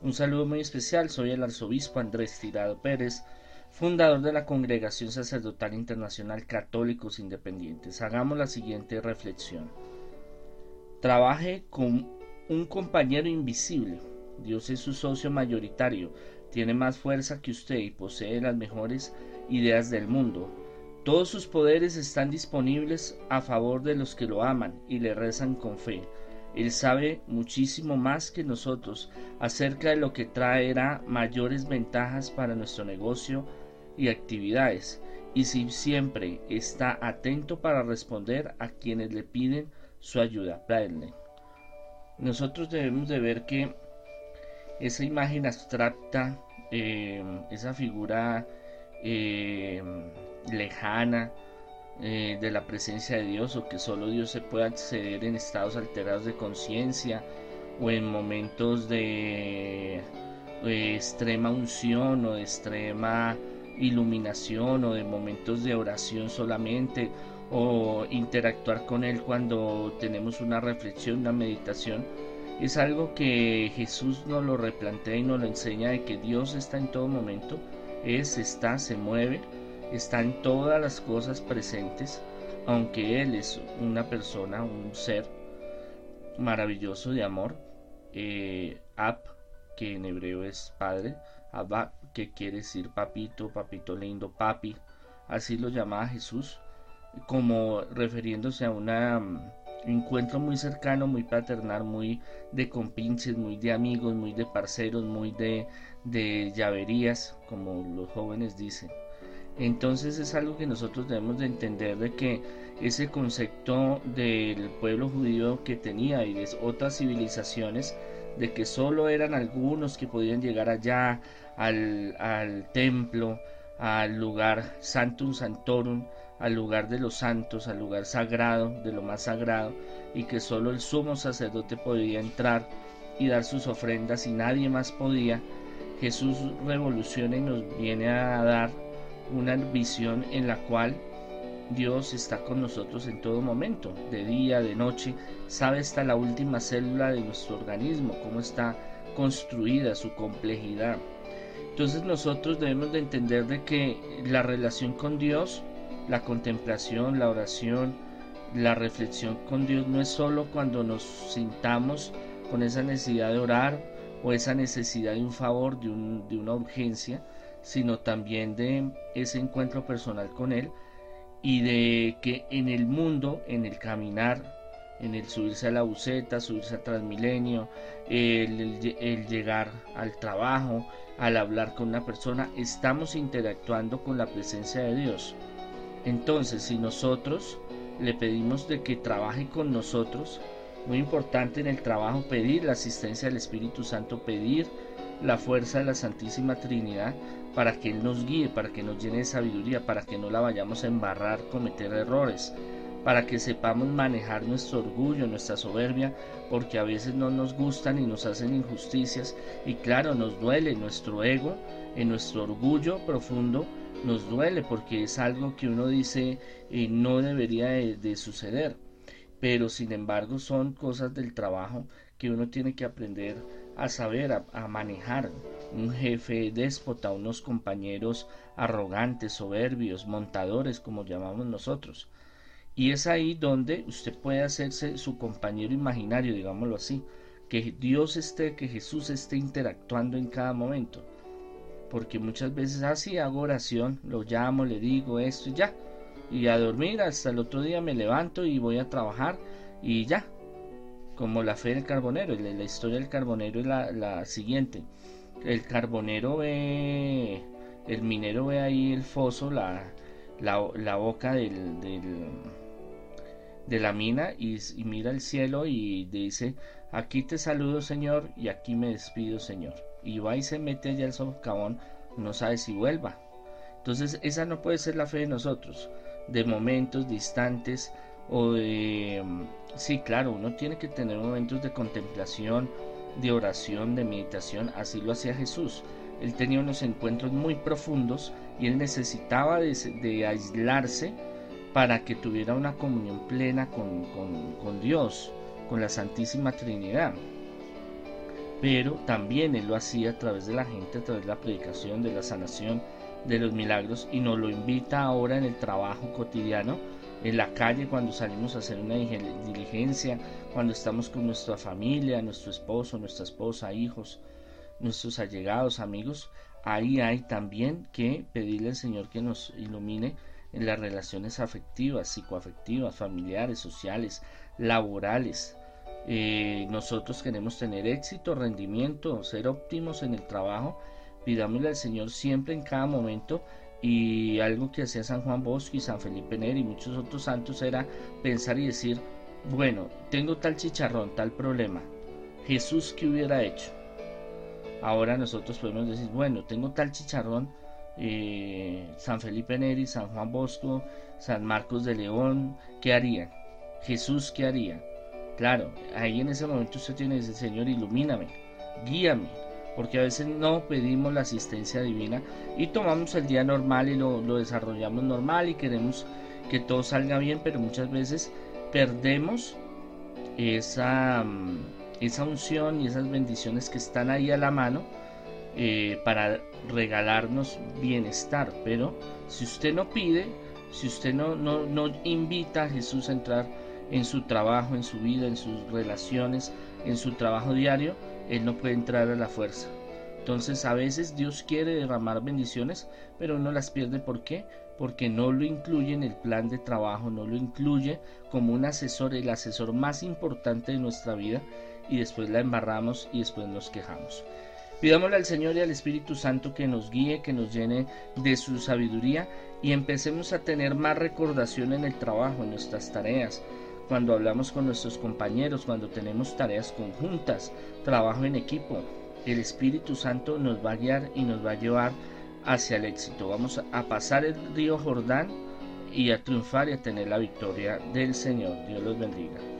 Un saludo muy especial, soy el arzobispo Andrés Tirado Pérez, fundador de la Congregación Sacerdotal Internacional Católicos Independientes. Hagamos la siguiente reflexión. Trabaje con un compañero invisible. Dios es su socio mayoritario, tiene más fuerza que usted y posee las mejores ideas del mundo. Todos sus poderes están disponibles a favor de los que lo aman y le rezan con fe. Él sabe muchísimo más que nosotros acerca de lo que traerá mayores ventajas para nuestro negocio y actividades, y si siempre está atento para responder a quienes le piden su ayuda. Nosotros debemos de ver que esa imagen abstracta, eh, esa figura eh, lejana eh, de la presencia de Dios o que solo Dios se puede acceder en estados alterados de conciencia o en momentos de, extrema unción o de extrema iluminación o de momentos de oración solamente o interactuar con Él cuando tenemos una reflexión, una meditación, es algo que Jesús nos lo replantea y nos lo enseña de que Dios está en todo momento, es, está, se mueve está en todas las cosas presentes, aunque Él es una persona, un ser maravilloso de amor. Eh, Ab, que en hebreo es padre, Abba, que quiere decir papito, papito lindo, papi, así lo llamaba Jesús, como refiriéndose a un encuentro muy cercano, muy paternal, muy de compinches, muy de amigos, muy de parceros, muy de, de llaverías, como los jóvenes dicen. Entonces es algo que nosotros debemos de entender de que ese concepto del pueblo judío que tenía y de otras civilizaciones, de que solo eran algunos que podían llegar allá al, templo, al lugar Santum Santorum, al lugar de los santos, al lugar sagrado, de lo más sagrado, y que solo el sumo sacerdote podía entrar y dar sus ofrendas y nadie más podía, Jesús revoluciona y nos viene a dar una visión en la cual Dios está con nosotros en todo momento, de día, de noche, sabe hasta la última célula de nuestro organismo, cómo está construida, su complejidad. Entonces nosotros debemos de entender de que la relación con Dios, la contemplación, la oración, la reflexión con Dios no es solo cuando nos sintamos con esa necesidad de orar o esa necesidad de un favor, de, de una urgencia, sino también de ese encuentro personal con Él y de que en el mundo, en el caminar, en el subirse a la buceta, subirse a Transmilenio, el, llegar al trabajo, al hablar con una persona, estamos interactuando con la presencia de Dios. Entonces, si nosotros le pedimos de que trabaje con nosotros, muy importante en el trabajo pedir la asistencia del Espíritu Santo, pedir la fuerza de la Santísima Trinidad para que Él nos guíe, para que nos llene de sabiduría, para que no la vayamos a embarrar, cometer errores, para que sepamos manejar nuestro orgullo, nuestra soberbia, porque a veces no nos gustan y nos hacen injusticias y claro, nos duele nuestro ego, en nuestro orgullo profundo, nos duele porque es algo que uno dice eh, no debería de suceder, pero sin embargo son cosas del trabajo que uno tiene que aprender a saber, a, manejar. Un jefe déspota, unos compañeros arrogantes, soberbios, montadores, como llamamos nosotros. Y es ahí donde usted puede hacerse su compañero imaginario, digámoslo así. Que Dios esté, que Jesús esté interactuando en cada momento. Porque muchas veces así ah, hago oración, lo llamo, le digo esto y ya. Y a dormir hasta el otro día me levanto y voy a trabajar y ya, como la fe del carbonero. La, historia del carbonero es la, siguiente. El carbonero ve, el minero ve ahí el foso, la, la, boca del, de la mina y, mira el cielo y dice, aquí te saludo Señor y aquí me despido Señor. Y va y se mete allá el socavón, no sabe si vuelva. Entonces esa no puede ser la fe de nosotros, de momentos distantes o de Sí, claro, uno tiene que tener momentos de contemplación, de oración, de meditación, así lo hacía Jesús. Él tenía unos encuentros muy profundos y él necesitaba de, aislarse para que tuviera una comunión plena con, con Dios, con la Santísima Trinidad. pero también Él lo hacía a través de la gente, a través de la predicación, de la sanación, de los milagros y nos lo invita ahora en el trabajo cotidiano, en la calle cuando salimos a hacer una diligencia, cuando estamos con nuestra familia, nuestro esposo, nuestra esposa, hijos, nuestros allegados, amigos, ahí hay también que pedirle al Señor que nos ilumine en las relaciones afectivas, psicoafectivas, familiares, sociales, laborales. Eh, nosotros queremos tener éxito, rendimiento, ser óptimos en el trabajo. Pidámosle al Señor siempre en cada momento y algo que hacía San Juan Bosco y San Felipe Neri y muchos otros santos era pensar y decir, bueno, tengo tal chicharrón, tal problema. Jesús, ¿qué hubiera hecho? Ahora nosotros podemos decir, bueno, tengo tal chicharrón, eh, San Felipe Neri, San Juan Bosco, San Marcos de León, ¿qué harían? Jesús, ¿qué haría? Claro, ahí en ese momento usted tiene ese Señor, ilumíname, guíame, porque a veces no pedimos la asistencia divina y tomamos el día normal y lo, lo desarrollamos normal y queremos que todo salga bien, pero muchas veces perdemos esa, mm, esa unción y esas bendiciones que están ahí a la mano eh, para regalarnos bienestar. Pero si usted no pide, si usted no, no, no invita a Jesús a entrar en su trabajo, en su vida, en sus relaciones, en su trabajo diario, Él no puede entrar a la fuerza. Entonces a veces Dios quiere derramar bendiciones, pero uno las pierde. ¿Por qué? Porque no lo incluye en el plan de trabajo, no lo incluye como un asesor, el asesor más importante de nuestra vida, y después la embarramos y después nos quejamos. Pidámosle al Señor y al Espíritu Santo que nos guíe, que nos llene de su sabiduría y empecemos a tener más recordación en el trabajo, en nuestras tareas, cuando hablamos con nuestros compañeros, cuando tenemos tareas conjuntas, trabajo en equipo. El Espíritu Santo nos va a guiar y nos va a llevar hacia el éxito. Vamos a pasar el río Jordán y a triunfar y a tener la victoria del Señor. Dios los bendiga.